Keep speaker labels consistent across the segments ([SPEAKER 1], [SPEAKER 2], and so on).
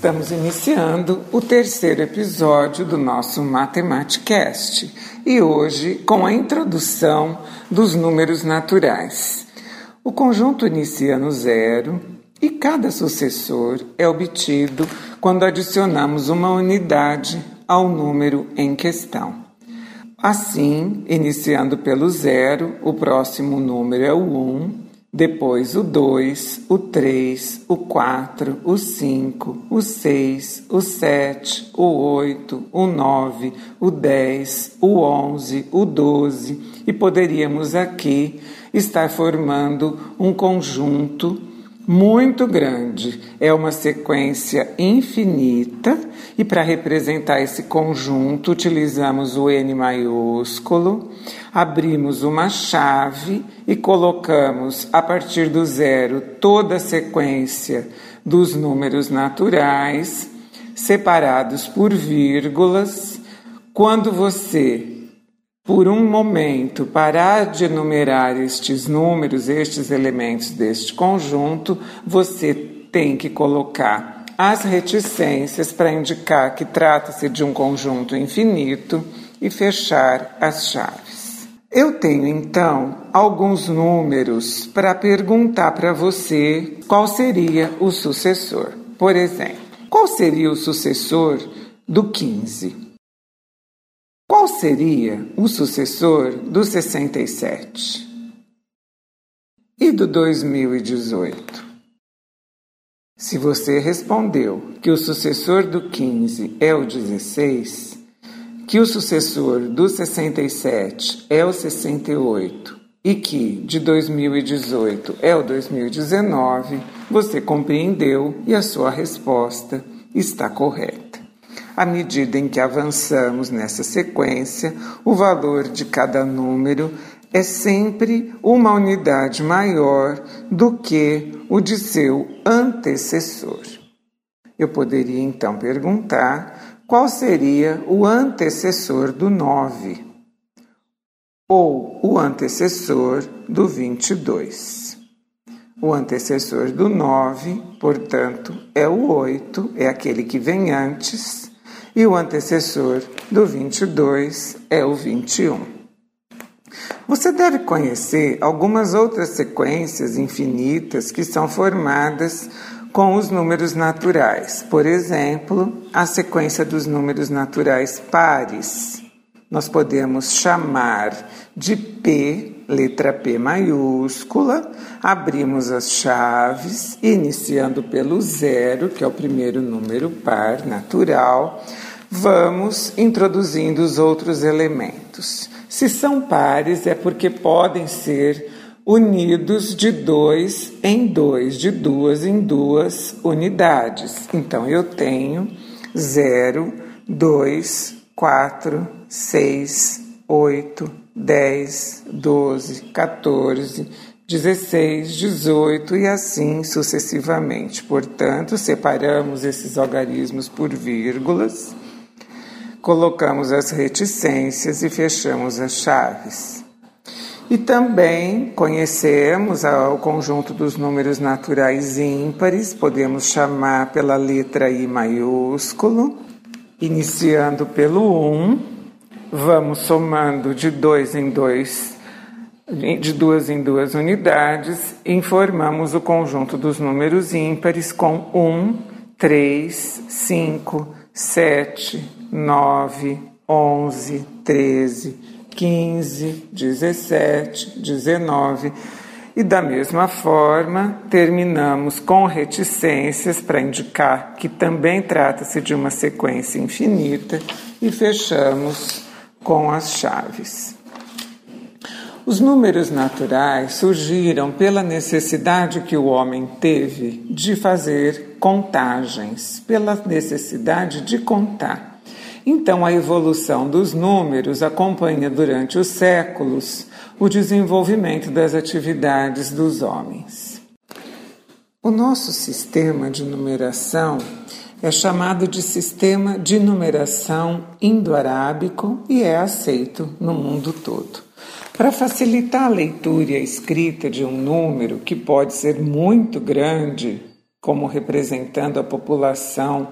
[SPEAKER 1] Estamos iniciando o terceiro episódio do nosso Matematicast e hoje com a introdução dos números naturais. O conjunto inicia no zero e cada sucessor é obtido quando adicionamos uma unidade ao número em questão. Assim, iniciando pelo zero, o próximo número é o 1, um, depois o 2, o 3, o 4, o 5, o 6, o 7, o 8, o 9, o 10, o 11, o 12 e poderíamos aqui estar formando um conjunto muito grande. É uma sequência infinita e para representar esse conjunto utilizamos o N maiúsculo, abrimos uma chave e colocamos a partir do zero toda a sequência dos números naturais separados por vírgulas. Quando você por um momento, parar de enumerar estes números, estes elementos deste conjunto, você tem que colocar as reticências para indicar que trata-se de um conjunto infinito e fechar as chaves. Eu tenho então alguns números para perguntar para você qual seria o sucessor. Por exemplo, qual seria o sucessor do 15? Qual seria o sucessor do 67? E do 2018? Se você respondeu que o sucessor do 15 é o 16, que o sucessor do 67 é o 68 e que de 2018 é o 2019, você compreendeu e a sua resposta está correta. À medida em que avançamos nessa sequência, o valor de cada número é sempre uma unidade maior do que o de seu antecessor. Eu poderia então perguntar qual seria o antecessor do 9 ou o antecessor do 22. O antecessor do 9, portanto, é o 8, é aquele que vem antes e o antecessor do 22 é o 21. Você deve conhecer algumas outras sequências infinitas que são formadas com os números naturais. Por exemplo, a sequência dos números naturais pares. Nós podemos chamar de P, letra P maiúscula, abrimos as chaves, iniciando pelo zero, que é o primeiro número par natural, vamos introduzindo os outros elementos. Se são pares, é porque podem ser unidos de dois em dois, de duas em duas unidades. Então eu tenho 0, 2, 4, 6, 8, 10, 12, 14, 16, 18 e assim sucessivamente. Portanto, separamos esses algarismos por vírgulas, colocamos as reticências e fechamos as chaves. E também conhecemos o conjunto dos números naturais ímpares, podemos chamar pela letra I maiúsculo, iniciando pelo 1 vamos somando de dois em dois, de duas em duas unidades, e formamos o conjunto dos números ímpares com 1, 3, 5, 7, 9, 11, 13, 15, 17, 19. E da mesma forma, terminamos com reticências para indicar que também trata-se de uma sequência infinita e fechamos com as chaves. Os números naturais surgiram pela necessidade que o homem teve de fazer contagens, pela necessidade de contar. Então, a evolução dos números acompanha durante os séculos o desenvolvimento das atividades dos homens. O nosso sistema de numeração é chamado de sistema de numeração indo-arábico e é aceito no mundo todo. Para facilitar a leitura e a escrita de um número que pode ser muito grande, como representando a população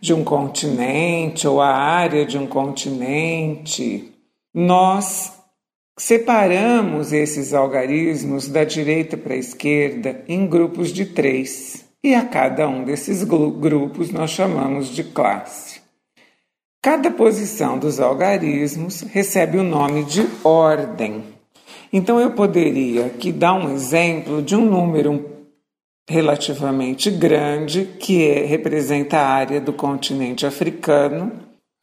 [SPEAKER 1] de um continente ou a área de um continente, nós separamos esses algarismos da direita para a esquerda em grupos de três. E a cada um desses grupos nós chamamos de classe. Cada posição dos algarismos recebe o nome de ordem. Então eu poderia aqui dar um exemplo de um número relativamente grande que é, representa a área do continente africano,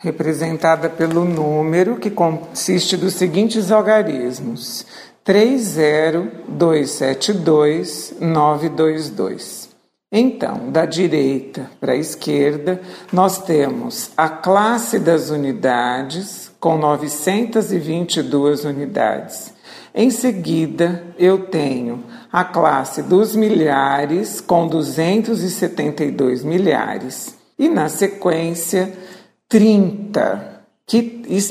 [SPEAKER 1] representada pelo número que consiste dos seguintes algarismos: 30272 então, da direita para a esquerda, nós temos a classe das unidades, com 922 unidades. Em seguida, eu tenho a classe dos milhares, com 272 milhares. E na sequência, 30, que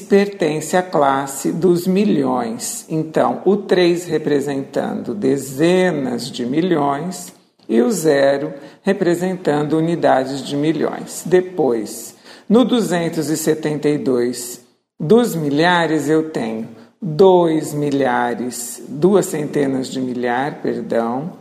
[SPEAKER 1] pertence à classe dos milhões. Então, o 3 representando dezenas de milhões e o zero representando unidades de milhões. Depois, no 272 dos milhares, eu tenho dois milhares, duas centenas de milhar, perdão,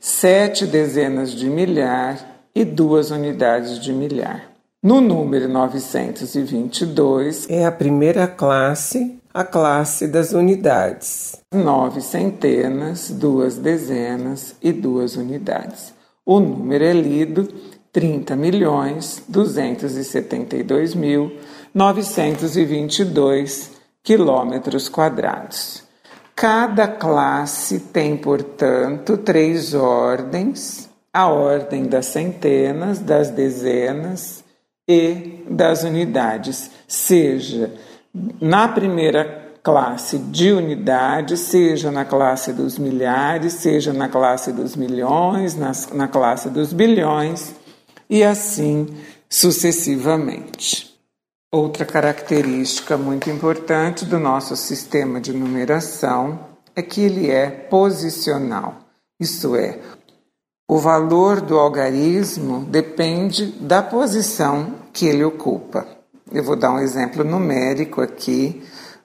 [SPEAKER 1] sete dezenas de milhar e duas unidades de milhar. No número 922 é a primeira classe, a classe das unidades. Nove centenas, duas dezenas e duas unidades. O número é lido 30 milhões 272 mil 922 quilômetros quadrados. Cada classe tem, portanto, três ordens: a ordem das centenas, das dezenas e das unidades, seja na primeira classe de unidade, seja na classe dos milhares, seja na classe dos milhões, na, na classe dos bilhões e assim sucessivamente. Outra característica muito importante do nosso sistema de numeração é que ele é posicional, isto é, o valor do algarismo depende da posição que ele ocupa. Eu vou dar um exemplo numérico aqui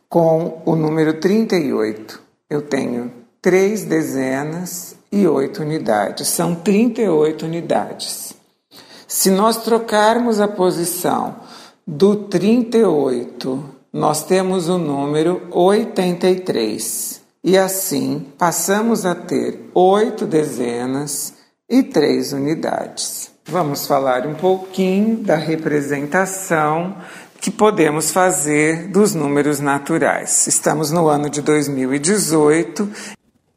[SPEAKER 1] com o número 38. Eu tenho três dezenas e oito unidades, são 38 unidades. Se nós trocarmos a posição do 38, nós temos o número 83. E assim passamos a ter oito dezenas e três unidades. Vamos falar um pouquinho da representação que podemos fazer dos números naturais. Estamos no ano de 2018,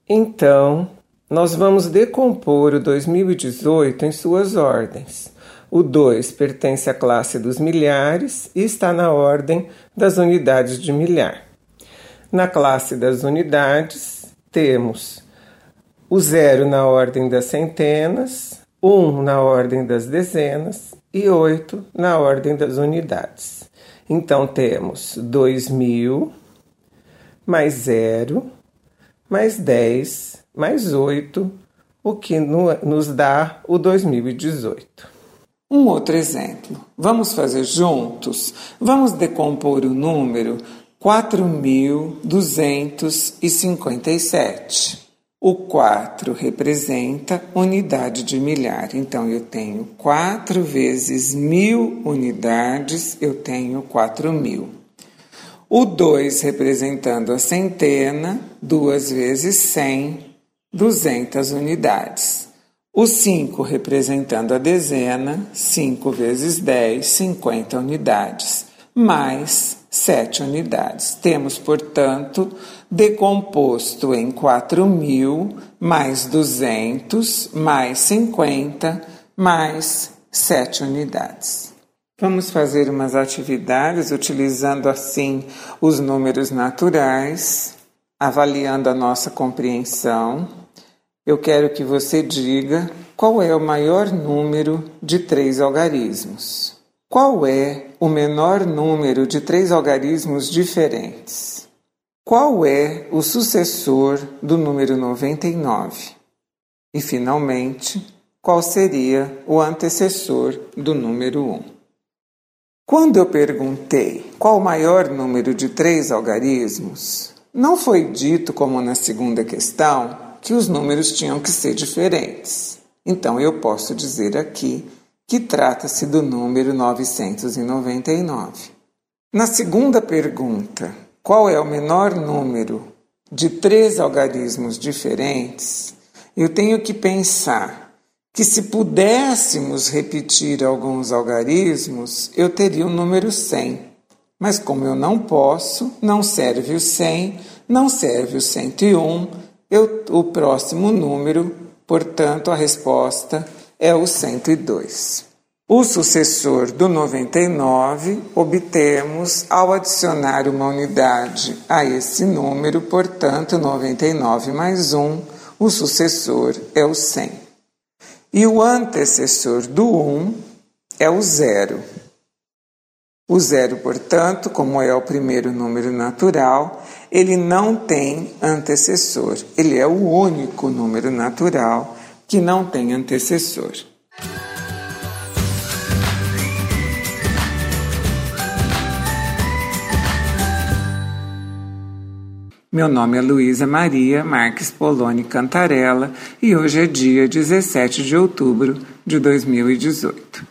[SPEAKER 1] então nós vamos decompor o 2018 em suas ordens. O 2 pertence à classe dos milhares e está na ordem das unidades de milhar. Na classe das unidades, temos o zero na ordem das centenas, um na ordem das dezenas e oito na ordem das unidades. Então temos dois mil mais zero mais dez mais oito, o que nos dá o 2018. Um outro exemplo. Vamos fazer juntos? Vamos decompor o número 4257. O 4 representa unidade de milhar. Então, eu tenho 4 vezes mil unidades, eu tenho 4 mil. O 2 representando a centena, 2 vezes 100, 200 unidades. O 5 representando a dezena, 5 vezes 10, 50 unidades. Mais 7 unidades. Temos, portanto, decomposto em 4.000 mais 200 mais 50 mais 7 unidades. Vamos fazer umas atividades utilizando assim os números naturais, avaliando a nossa compreensão. Eu quero que você diga qual é o maior número de três algarismos. Qual é o menor número de três algarismos diferentes? Qual é o sucessor do número 99? E, finalmente, qual seria o antecessor do número 1. Quando eu perguntei qual o maior número de três algarismos, não foi dito, como na segunda questão, que os números tinham que ser diferentes. Então eu posso dizer aqui que trata-se do número 999. Na segunda pergunta, qual é o menor número de três algarismos diferentes? Eu tenho que pensar que se pudéssemos repetir alguns algarismos, eu teria o número 100. Mas como eu não posso, não serve o 100, não serve o 101, eu, o próximo número, portanto, a resposta é o 102. O sucessor do 99 obtemos ao adicionar uma unidade a esse número, portanto, 99 mais 1, o sucessor é o 100. E o antecessor do 1 é o zero. O zero, portanto, como é o primeiro número natural, ele não tem antecessor. Ele é o único número natural que não tem antecessor. Meu nome é Luísa Maria Marques Poloni Cantarella e hoje é dia 17 de outubro de 2018.